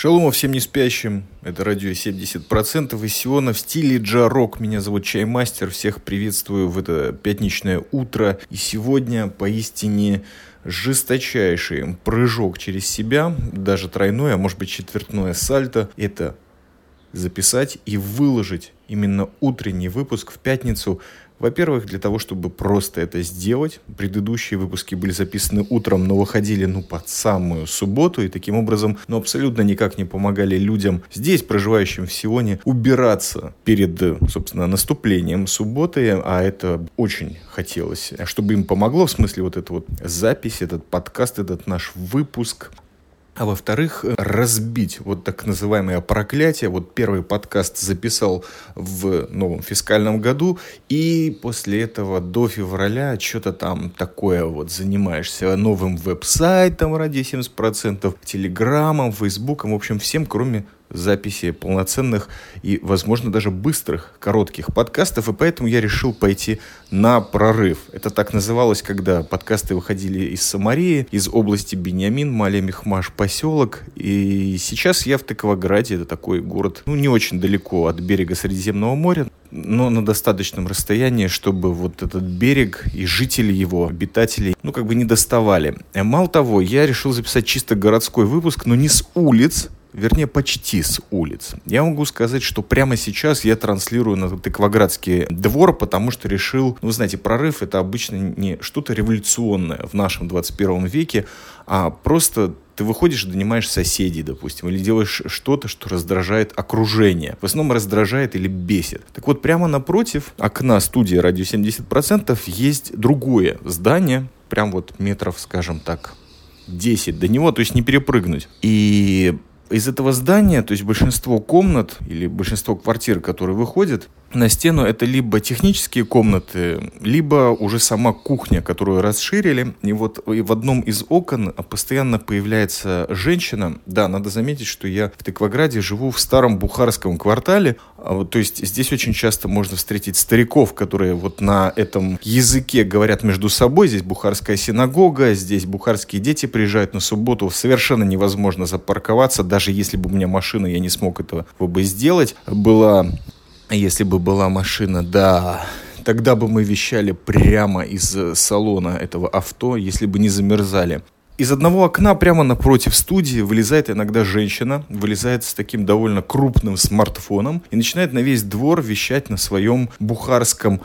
Шалома всем не спящим, это радио 70% из Сиона в стиле джа-рок. Меня зовут Чаймастер, всех приветствую в это пятничное утро. И сегодня поистине жесточайший прыжок через себя, даже тройное, а может быть четвертное сальто. Это записать и выложить именно утренний выпуск в пятницу во-первых, для того, чтобы просто это сделать. Предыдущие выпуски были записаны утром, но выходили, ну, под самую субботу, и таким образом, ну, абсолютно никак не помогали людям здесь, проживающим в Сионе, убираться перед, собственно, наступлением субботы, а это очень хотелось, чтобы им помогло, в смысле, вот эта вот запись, этот подкаст, этот наш выпуск а во-вторых, разбить вот так называемое проклятие. Вот первый подкаст записал в новом фискальном году, и после этого до февраля что-то там такое вот занимаешься новым веб-сайтом ради 70%, телеграммом, фейсбуком, в общем, всем, кроме записи полноценных и, возможно, даже быстрых, коротких подкастов, и поэтому я решил пойти на прорыв. Это так называлось, когда подкасты выходили из Самарии, из области Бениамин, Малия-Мехмаш, поселок, и сейчас я в Тыковограде, это такой город, ну, не очень далеко от берега Средиземного моря, но на достаточном расстоянии, чтобы вот этот берег и жители его, обитатели, ну, как бы не доставали. Мало того, я решил записать чисто городской выпуск, но не с улиц, вернее, почти с улиц. Я могу сказать, что прямо сейчас я транслирую на Тыкваградский двор, потому что решил, ну, знаете, прорыв это обычно не что-то революционное в нашем 21 веке, а просто ты выходишь и донимаешь соседей, допустим, или делаешь что-то, что раздражает окружение. В основном раздражает или бесит. Так вот, прямо напротив окна студии «Радио 70%» есть другое здание, прям вот метров, скажем так, 10 до него, то есть не перепрыгнуть. И из этого здания, то есть большинство комнат или большинство квартир, которые выходят, на стену это либо технические комнаты, либо уже сама кухня, которую расширили. И вот в одном из окон постоянно появляется женщина. Да, надо заметить, что я в Тыкваграде живу в старом бухарском квартале. А то есть здесь очень часто можно встретить стариков, которые вот на этом языке говорят между собой. Здесь бухарская синагога, здесь бухарские дети приезжают на субботу. Совершенно невозможно запарковаться. Даже если бы у меня машина, я не смог этого бы сделать. Была если бы была машина, да, тогда бы мы вещали прямо из салона этого авто, если бы не замерзали. Из одного окна прямо напротив студии вылезает иногда женщина, вылезает с таким довольно крупным смартфоном и начинает на весь двор вещать на своем бухарском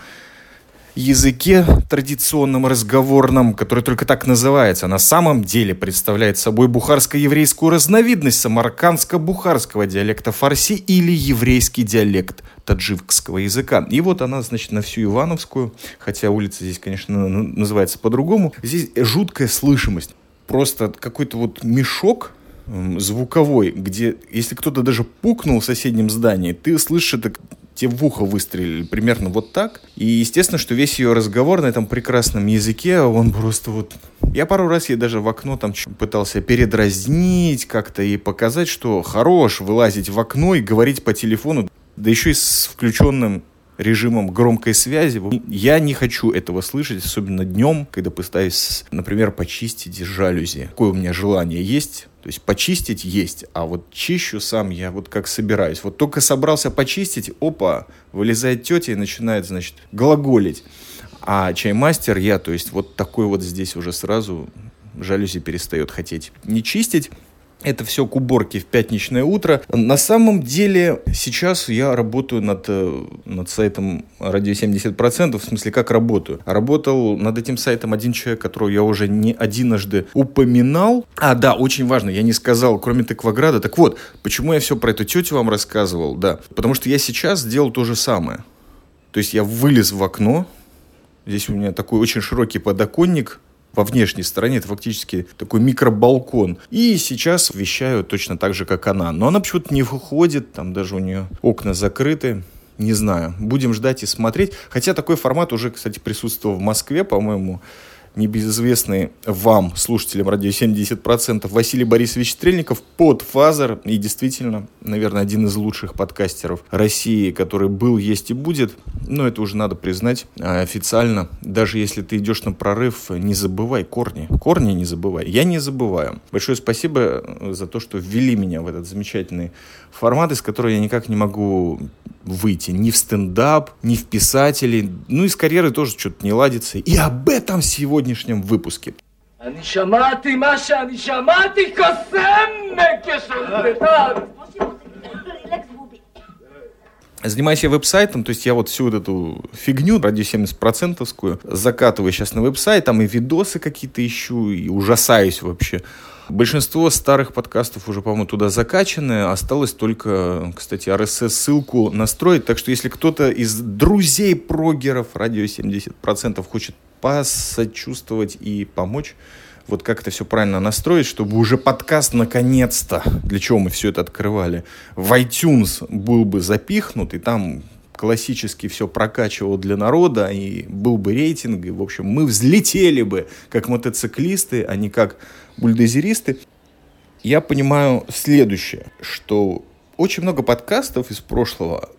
языке традиционном разговорном, который только так называется, на самом деле представляет собой бухарско-еврейскую разновидность самаркандско-бухарского диалекта фарси или еврейский диалект таджикского языка. И вот она, значит, на всю Ивановскую, хотя улица здесь, конечно, называется по-другому, здесь жуткая слышимость. Просто какой-то вот мешок звуковой, где если кто-то даже пукнул в соседнем здании, ты слышишь это те в ухо выстрелили примерно вот так. И естественно, что весь ее разговор на этом прекрасном языке, он просто вот... Я пару раз ей даже в окно там пытался передразнить как-то и показать, что хорош вылазить в окно и говорить по телефону, да еще и с включенным режимом громкой связи. Я не хочу этого слышать, особенно днем, когда пытаюсь, например, почистить жалюзи. Какое у меня желание есть то есть почистить есть, а вот чищу сам я вот как собираюсь. Вот только собрался почистить, опа, вылезает тетя и начинает, значит, глаголить. А чаймастер я, то есть вот такой вот здесь уже сразу жалюзи перестает хотеть не чистить. Это все к уборке в пятничное утро. На самом деле сейчас я работаю над, э, над сайтом радио 70%, в смысле как работаю. Работал над этим сайтом один человек, которого я уже не одиножды упоминал. А, да, очень важно, я не сказал, кроме Тыкваграда. Так вот, почему я все про эту тетю вам рассказывал? Да, потому что я сейчас сделал то же самое. То есть я вылез в окно, Здесь у меня такой очень широкий подоконник, во внешней стороне. Это фактически такой микробалкон. И сейчас вещаю точно так же, как она. Но она почему-то не выходит, там даже у нее окна закрыты. Не знаю. Будем ждать и смотреть. Хотя такой формат уже, кстати, присутствовал в Москве, по-моему. Небезызвестный вам, слушателям радио 70%, Василий Борисович Стрельников, под Фазер, и действительно, наверное, один из лучших подкастеров России, который был, есть и будет. Но это уже надо признать а, официально. Даже если ты идешь на прорыв, не забывай корни. Корни не забывай. Я не забываю. Большое спасибо за то, что ввели меня в этот замечательный формат, из которого я никак не могу выйти ни в стендап, ни в писатели. Ну и с карьерой тоже что-то не ладится. И об этом в сегодняшнем выпуске. Занимаюсь я веб-сайтом, то есть я вот всю вот эту фигню, ради 70-процентовскую, закатываю сейчас на веб-сайт, там и видосы какие-то ищу, и ужасаюсь вообще. Большинство старых подкастов уже, по-моему, туда закачаны. Осталось только, кстати, RSS-ссылку настроить. Так что если кто-то из друзей прогеров радио 70% хочет посочувствовать и помочь, вот как это все правильно настроить, чтобы уже подкаст наконец-то, для чего мы все это открывали, в iTunes был бы запихнут, и там классически все прокачивал для народа, и был бы рейтинг, и, в общем, мы взлетели бы как мотоциклисты, а не как бульдозеристы. Я понимаю следующее, что очень много подкастов из прошлого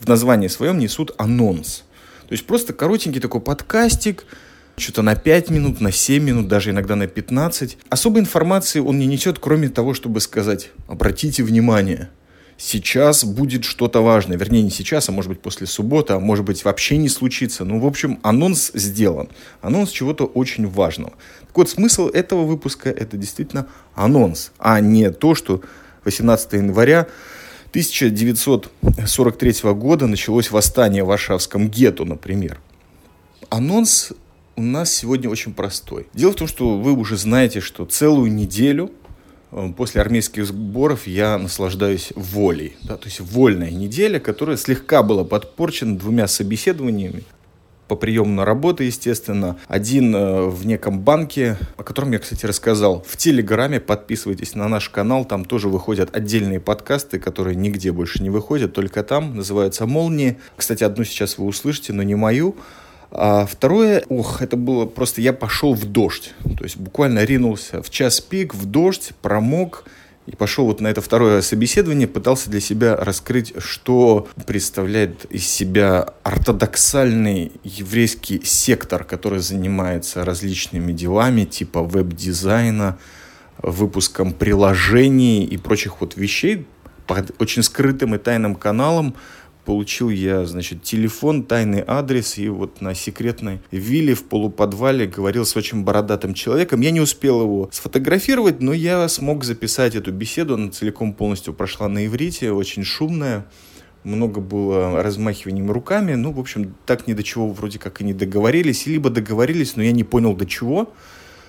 в названии своем несут анонс. То есть просто коротенький такой подкастик, что-то на 5 минут, на 7 минут, даже иногда на 15. Особой информации он не несет, кроме того, чтобы сказать «обратите внимание», сейчас будет что-то важное. Вернее, не сейчас, а может быть после субботы, а может быть вообще не случится. Ну, в общем, анонс сделан. Анонс чего-то очень важного. Так вот, смысл этого выпуска – это действительно анонс, а не то, что 18 января 1943 года началось восстание в Варшавском гетто, например. Анонс у нас сегодня очень простой. Дело в том, что вы уже знаете, что целую неделю после армейских сборов я наслаждаюсь волей. Да, то есть вольная неделя, которая слегка была подпорчена двумя собеседованиями по приему на работу, естественно. Один э, в неком банке, о котором я, кстати, рассказал. В Телеграме подписывайтесь на наш канал, там тоже выходят отдельные подкасты, которые нигде больше не выходят, только там, называются «Молнии». Кстати, одну сейчас вы услышите, но не мою. А второе, ох, это было просто, я пошел в дождь. То есть буквально ринулся в час пик, в дождь, промок, и пошел вот на это второе собеседование, пытался для себя раскрыть, что представляет из себя ортодоксальный еврейский сектор, который занимается различными делами, типа веб-дизайна, выпуском приложений и прочих вот вещей под очень скрытым и тайным каналом, Получил я, значит, телефон, тайный адрес, и вот на секретной вилле в полуподвале говорил с очень бородатым человеком. Я не успел его сфотографировать, но я смог записать эту беседу. Она целиком полностью прошла на иврите, очень шумная. Много было размахиванием руками. Ну, в общем, так ни до чего вроде как и не договорились. Либо договорились, но я не понял до чего.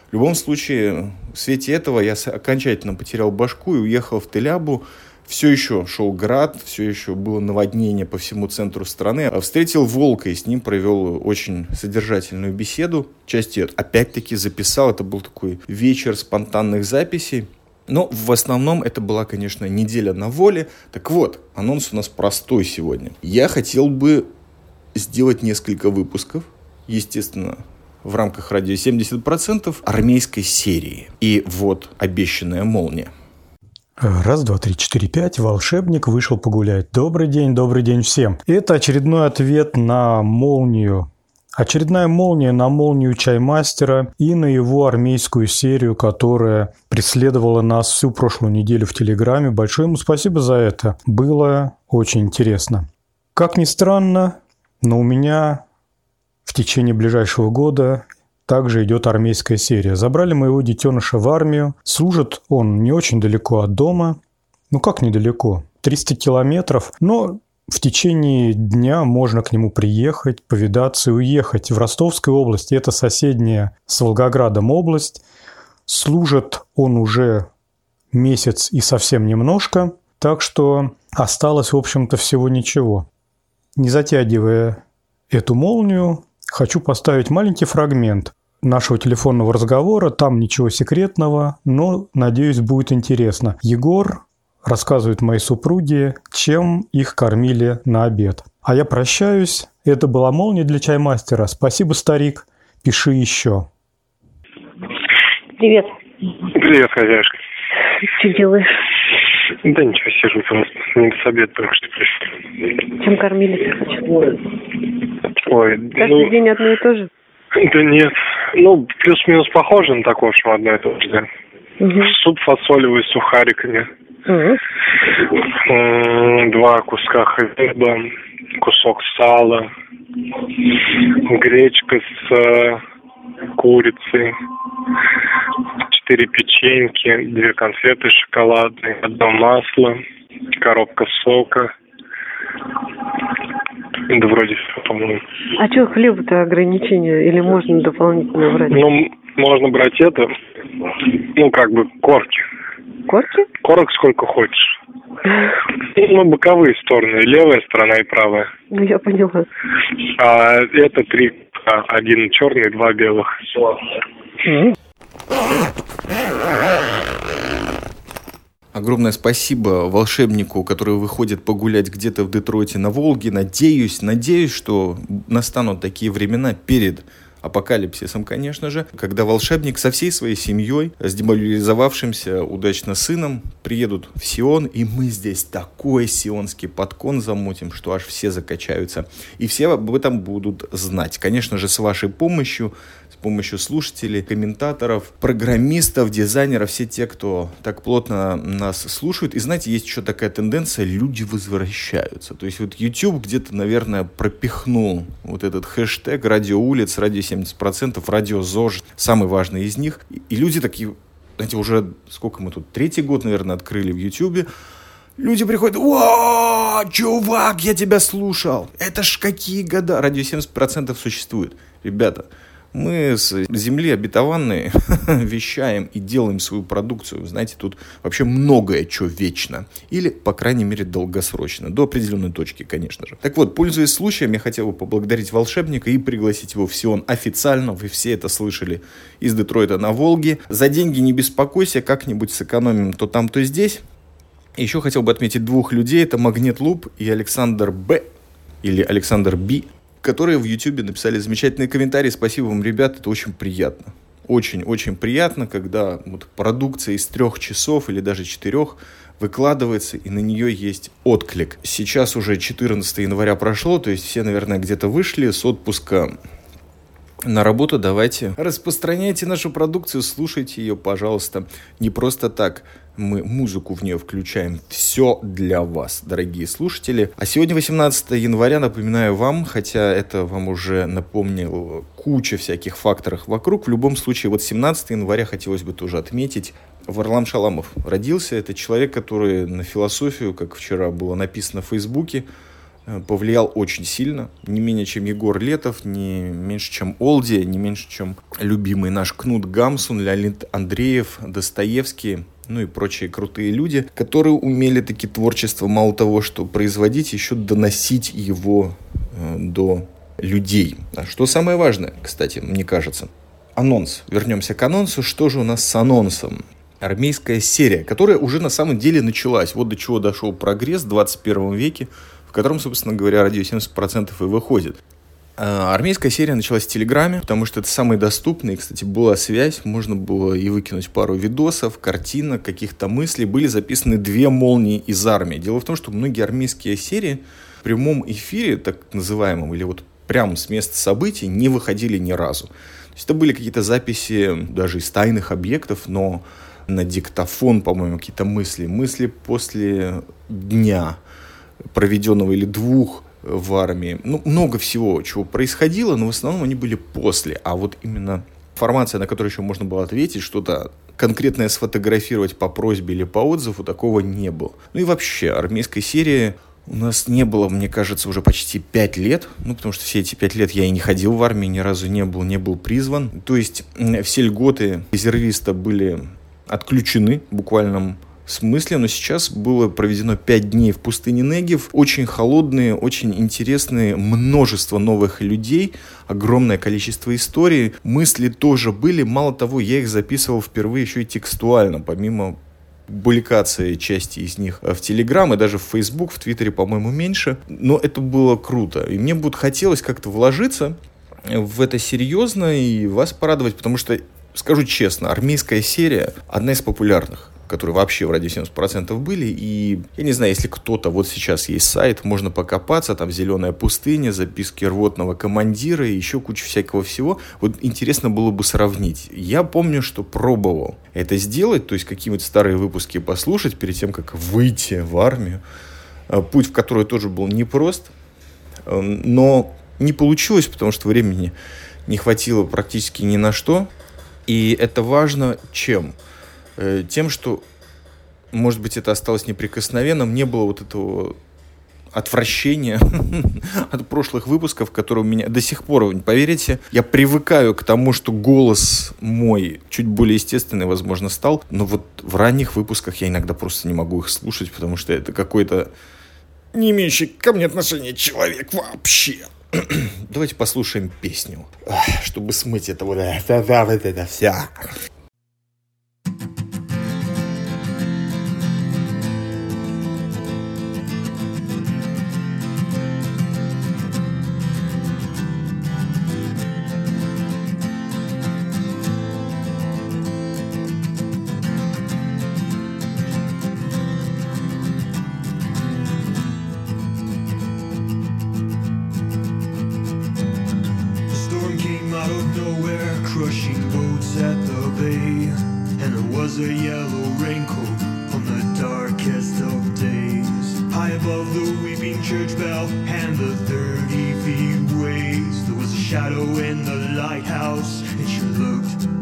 В любом случае, в свете этого я окончательно потерял башку и уехал в Телябу все еще шел град, все еще было наводнение по всему центру страны. А встретил волка и с ним провел очень содержательную беседу. Часть ее опять-таки записал. Это был такой вечер спонтанных записей. Но в основном это была, конечно, неделя на воле. Так вот, анонс у нас простой сегодня. Я хотел бы сделать несколько выпусков, естественно, в рамках радио 70% армейской серии. И вот обещанная молния. Раз, два, три, четыре, пять. Волшебник вышел погулять. Добрый день, добрый день всем. Это очередной ответ на молнию. Очередная молния на молнию Чаймастера и на его армейскую серию, которая преследовала нас всю прошлую неделю в Телеграме. Большое ему спасибо за это. Было очень интересно. Как ни странно, но у меня в течение ближайшего года также идет армейская серия. Забрали моего детеныша в армию. Служит он не очень далеко от дома. Ну как недалеко? 300 километров. Но в течение дня можно к нему приехать, повидаться и уехать. В Ростовской области, это соседняя с Волгоградом область. Служит он уже месяц и совсем немножко. Так что осталось, в общем-то, всего ничего. Не затягивая эту молнию, хочу поставить маленький фрагмент нашего телефонного разговора. Там ничего секретного, но, надеюсь, будет интересно. Егор рассказывает моей супруге, чем их кормили на обед. А я прощаюсь. Это была молния для чаймастера. Спасибо, старик. Пиши еще. Привет. Привет, хозяюшка. Что делаешь? Да ничего, сижу просто. Не с обед только что пришел. Чем кормили? Ой, Каждый ну, день одно и то же? да нет. Ну, плюс-минус похоже на такое, что одно и то же, да. Угу. Суп фасолевый с сухариками. М, Два куска хлеба, кусок сала, гречка с э, курицей, четыре печеньки, две конфеты шоколадные, одно масло, коробка сока. Да вроде все, по-моему. А что, хлеба-то ограничения? Или можно дополнительно брать? Ну, можно брать это, ну, как бы корки. Корки? Корок сколько хочешь. Ну, боковые стороны, левая сторона и правая. Ну, я поняла. А это три, а, один черный, два белых. Огромное спасибо волшебнику, который выходит погулять где-то в Детройте на Волге. Надеюсь, надеюсь, что настанут такие времена перед апокалипсисом, конечно же, когда волшебник со всей своей семьей, с демобилизовавшимся удачно сыном, приедут в Сион, и мы здесь такой сионский подкон замутим, что аж все закачаются. И все об этом будут знать. Конечно же, с вашей помощью, с помощью слушателей, комментаторов, программистов, дизайнеров, все те, кто так плотно нас слушают. И знаете, есть еще такая тенденция, люди возвращаются. То есть вот YouTube где-то, наверное, пропихнул вот этот хэштег «Радио улиц», «Радио 70%», «Радио ЗОЖ», самый важный из них. И- люди такие, знаете, уже сколько мы тут, третий год, наверное, открыли в YouTube, Люди приходят, о, чувак, я тебя слушал. Это ж какие года? Радио 70% существует. Ребята, мы с земли обетованной вещаем и делаем свою продукцию. Знаете, тут вообще многое, что вечно. Или, по крайней мере, долгосрочно. До определенной точки, конечно же. Так вот, пользуясь случаем, я хотел бы поблагодарить волшебника и пригласить его в Сион официально. Вы все это слышали из Детройта на Волге. За деньги не беспокойся, как-нибудь сэкономим то там, то здесь. Еще хотел бы отметить двух людей. Это Магнит Луп и Александр Б. Или Александр Би, которые в Ютубе написали замечательные комментарии. Спасибо вам, ребят, это очень приятно. Очень-очень приятно, когда вот продукция из трех часов или даже четырех выкладывается, и на нее есть отклик. Сейчас уже 14 января прошло, то есть все, наверное, где-то вышли с отпуска на работу давайте распространяйте нашу продукцию, слушайте ее, пожалуйста. Не просто так мы музыку в нее включаем. Все для вас, дорогие слушатели. А сегодня 18 января, напоминаю вам, хотя это вам уже напомнил куча всяких факторов вокруг. В любом случае, вот 17 января хотелось бы тоже отметить. Варлам Шаламов родился. Это человек, который на философию, как вчера было написано в Фейсбуке, повлиял очень сильно. Не менее, чем Егор Летов, не меньше, чем Олди, не меньше, чем любимый наш Кнут Гамсун, Леонид Андреев, Достоевский, ну и прочие крутые люди, которые умели таки творчество мало того, что производить, еще доносить его э, до людей. А что самое важное, кстати, мне кажется, анонс. Вернемся к анонсу. Что же у нас с анонсом? Армейская серия, которая уже на самом деле началась. Вот до чего дошел прогресс в 21 веке, котором, собственно говоря, радио 70% и выходит. А, Армейская серия началась в Телеграме, потому что это самый доступный. Кстати, была связь, можно было и выкинуть пару видосов, картинок, каких-то мыслей. Были записаны две молнии из армии. Дело в том, что многие армейские серии в прямом эфире, так называемом, или вот прямо с места событий, не выходили ни разу. То есть это были какие-то записи даже из тайных объектов, но на диктофон, по-моему, какие-то мысли. Мысли после дня проведенного или двух в армии. Ну, много всего, чего происходило, но в основном они были после. А вот именно информация, на которую еще можно было ответить, что-то конкретное сфотографировать по просьбе или по отзыву, такого не было. Ну и вообще, армейской серии у нас не было, мне кажется, уже почти пять лет. Ну, потому что все эти пять лет я и не ходил в армию, ни разу не был, не был призван. То есть все льготы резервиста были отключены в буквальном смысле, но сейчас было проведено 5 дней в пустыне Негев. Очень холодные, очень интересные, множество новых людей, огромное количество историй. Мысли тоже были, мало того, я их записывал впервые еще и текстуально, помимо публикации части из них в Телеграм и даже в Фейсбук, в Твиттере, по-моему, меньше. Но это было круто. И мне будет хотелось как-то вложиться в это серьезно и вас порадовать, потому что скажу честно, армейская серия одна из популярных которые вообще в радио 70% были. И я не знаю, если кто-то, вот сейчас есть сайт, можно покопаться, там «Зеленая пустыня», записки рвотного командира и еще куча всякого всего. Вот интересно было бы сравнить. Я помню, что пробовал это сделать, то есть какие-нибудь старые выпуски послушать перед тем, как выйти в армию. А, путь в который тоже был непрост, эм, но не получилось, потому что времени не хватило практически ни на что. И это важно чем? Э, тем, что, может быть, это осталось неприкосновенным, не было вот этого отвращения от прошлых выпусков, которые у меня до сих пор, поверите, я привыкаю к тому, что голос мой чуть более естественный, возможно, стал, но вот в ранних выпусках я иногда просто не могу их слушать, потому что это какой-то не имеющий ко мне отношения человек вообще. Давайте послушаем песню, чтобы смыть это вот это, вот это вся. crushing boats at the bay, and there was a yellow raincoat on the darkest of days. High above the weeping church bell and the thirty feet waves, there was a shadow in the lighthouse, and she looked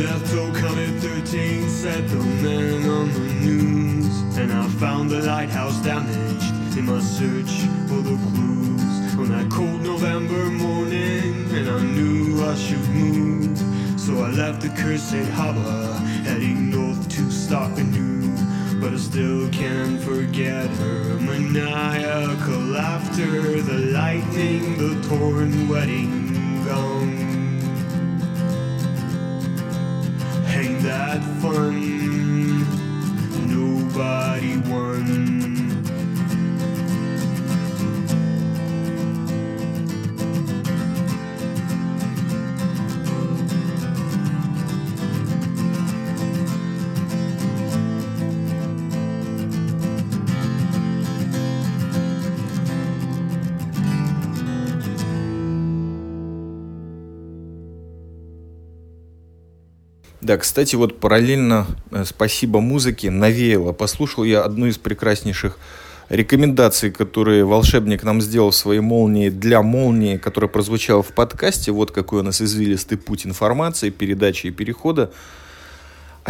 death toll coming 13 said the man on the news. And I found the lighthouse damaged in my search for the clues. On that cold November morning, and I knew I should move. So I left the cursed harbor, heading north to start anew. But I still can't forget her maniacal laughter, the lightning, the torn wedding gown. one. Да, кстати, вот параллельно, э, спасибо музыке, навеяло. Послушал я одну из прекраснейших рекомендаций, которые волшебник нам сделал в своей молнии для молнии, которая прозвучала в подкасте. Вот какой у нас извилистый путь информации, передачи и перехода.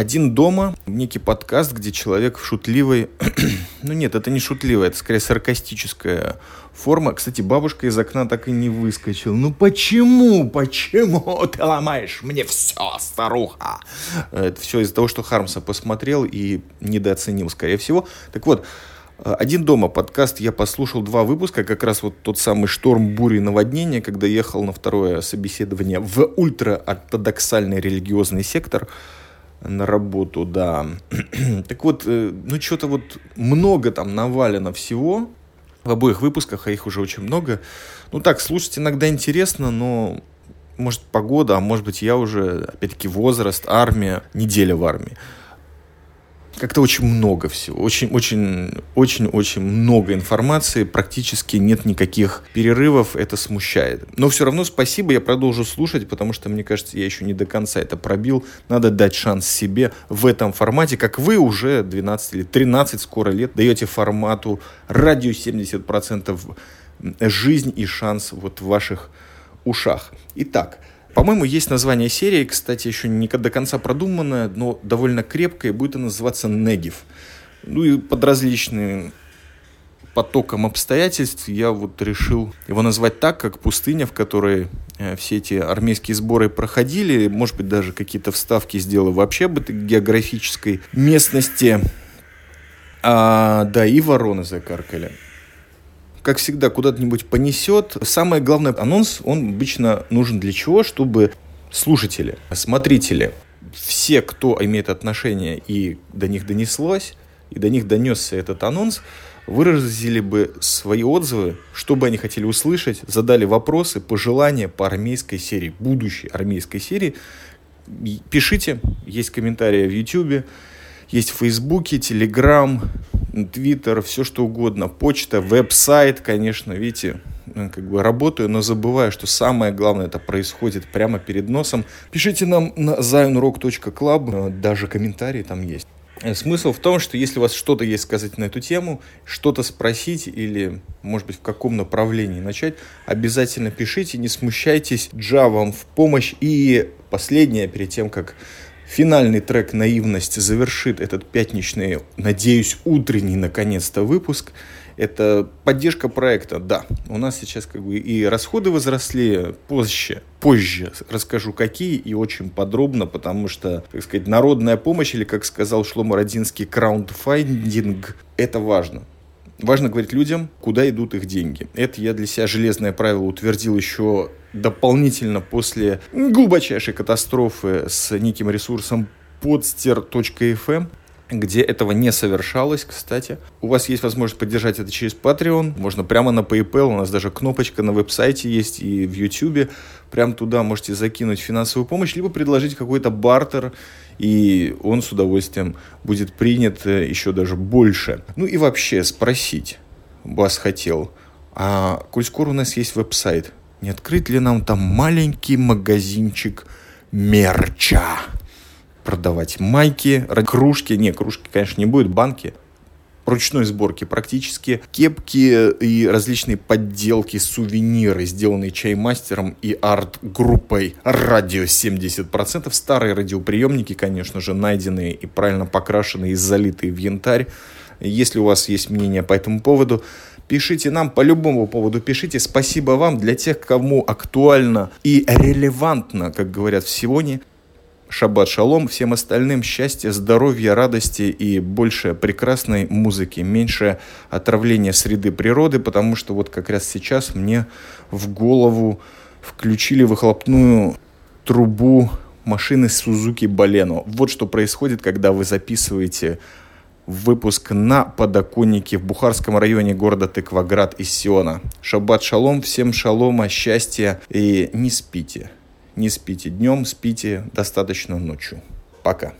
Один дома, некий подкаст, где человек в шутливой... ну нет, это не шутливая, это скорее саркастическая форма. Кстати, бабушка из окна так и не выскочила. Ну почему? Почему ты ломаешь мне все, старуха? Это все из-за того, что Хармса посмотрел и недооценил, скорее всего. Так вот, один дома подкаст я послушал два выпуска, как раз вот тот самый шторм, бури, наводнения, когда ехал на второе собеседование в ультраортодоксальный религиозный сектор – на работу, да. так вот, э, ну что-то вот много там навалено всего в обоих выпусках, а их уже очень много. Ну так, слушать иногда интересно, но может погода, а может быть я уже, опять-таки, возраст, армия, неделя в армии как-то очень много всего, очень-очень-очень-очень много информации, практически нет никаких перерывов, это смущает. Но все равно спасибо, я продолжу слушать, потому что, мне кажется, я еще не до конца это пробил. Надо дать шанс себе в этом формате, как вы уже 12 или 13 скоро лет даете формату радио 70% жизнь и шанс вот в ваших ушах. Итак, По-моему, есть название серии, кстати, еще не до конца продуманное, но довольно крепкое, будет она называться «Негив». Ну и под различными потоком обстоятельств я вот решил его назвать так, как пустыня, в которой э, все эти армейские сборы проходили. Может быть, даже какие-то вставки сделал вообще об этой географической местности. А, да, и вороны закаркали. Как всегда, куда-нибудь понесет. Самое главное, анонс, он обычно нужен для чего? Чтобы слушатели, смотрители, все, кто имеет отношение и до них донеслось, и до них донесся этот анонс, выразили бы свои отзывы, что бы они хотели услышать, задали вопросы, пожелания по армейской серии, будущей армейской серии. Пишите, есть комментарии в YouTube, есть в Фейсбуке, Телеграм, Твиттер, все что угодно, почта, веб-сайт, конечно, видите, как бы работаю, но забываю, что самое главное это происходит прямо перед носом. Пишите нам на zionrock.club, даже комментарии там есть. Э, смысл в том, что если у вас что-то есть сказать на эту тему, что-то спросить или, может быть, в каком направлении начать, обязательно пишите, не смущайтесь, Джа вам в помощь. И последнее, перед тем, как финальный трек «Наивность» завершит этот пятничный, надеюсь, утренний, наконец-то, выпуск – это поддержка проекта, да. У нас сейчас как бы и расходы возросли позже. Позже расскажу какие и очень подробно, потому что, так сказать, народная помощь или, как сказал Шлома Родинский, краундфайндинг – это важно. Важно говорить людям, куда идут их деньги. Это я для себя железное правило утвердил еще дополнительно после глубочайшей катастрофы с неким ресурсом podster.fm где этого не совершалось, кстати. У вас есть возможность поддержать это через Patreon, можно прямо на PayPal, у нас даже кнопочка на веб-сайте есть и в YouTube. Прям туда можете закинуть финансовую помощь, либо предложить какой-то бартер, и он с удовольствием будет принят э, еще даже больше. Ну и вообще спросить вас хотел, а коль скоро у нас есть веб-сайт, не открыть ли нам там маленький магазинчик мерча? продавать майки, кружки, не, кружки, конечно, не будет, банки, ручной сборки практически. Кепки и различные подделки, сувениры, сделанные чаймастером и арт-группой «Радио 70%». Старые радиоприемники, конечно же, найденные и правильно покрашенные и залитые в янтарь. Если у вас есть мнение по этому поводу, пишите нам по любому поводу, пишите. Спасибо вам для тех, кому актуально и релевантно, как говорят в сегодня. Шаббат шалом, всем остальным счастья, здоровья, радости и больше прекрасной музыки, меньше отравления среды природы, потому что вот как раз сейчас мне в голову включили выхлопную трубу машины Suzuki Baleno. Вот что происходит, когда вы записываете выпуск на подоконнике в Бухарском районе города Тыкваград из Сиона. Шаббат шалом, всем шалома, счастья и не спите. Не спите днем, спите достаточно ночью. Пока.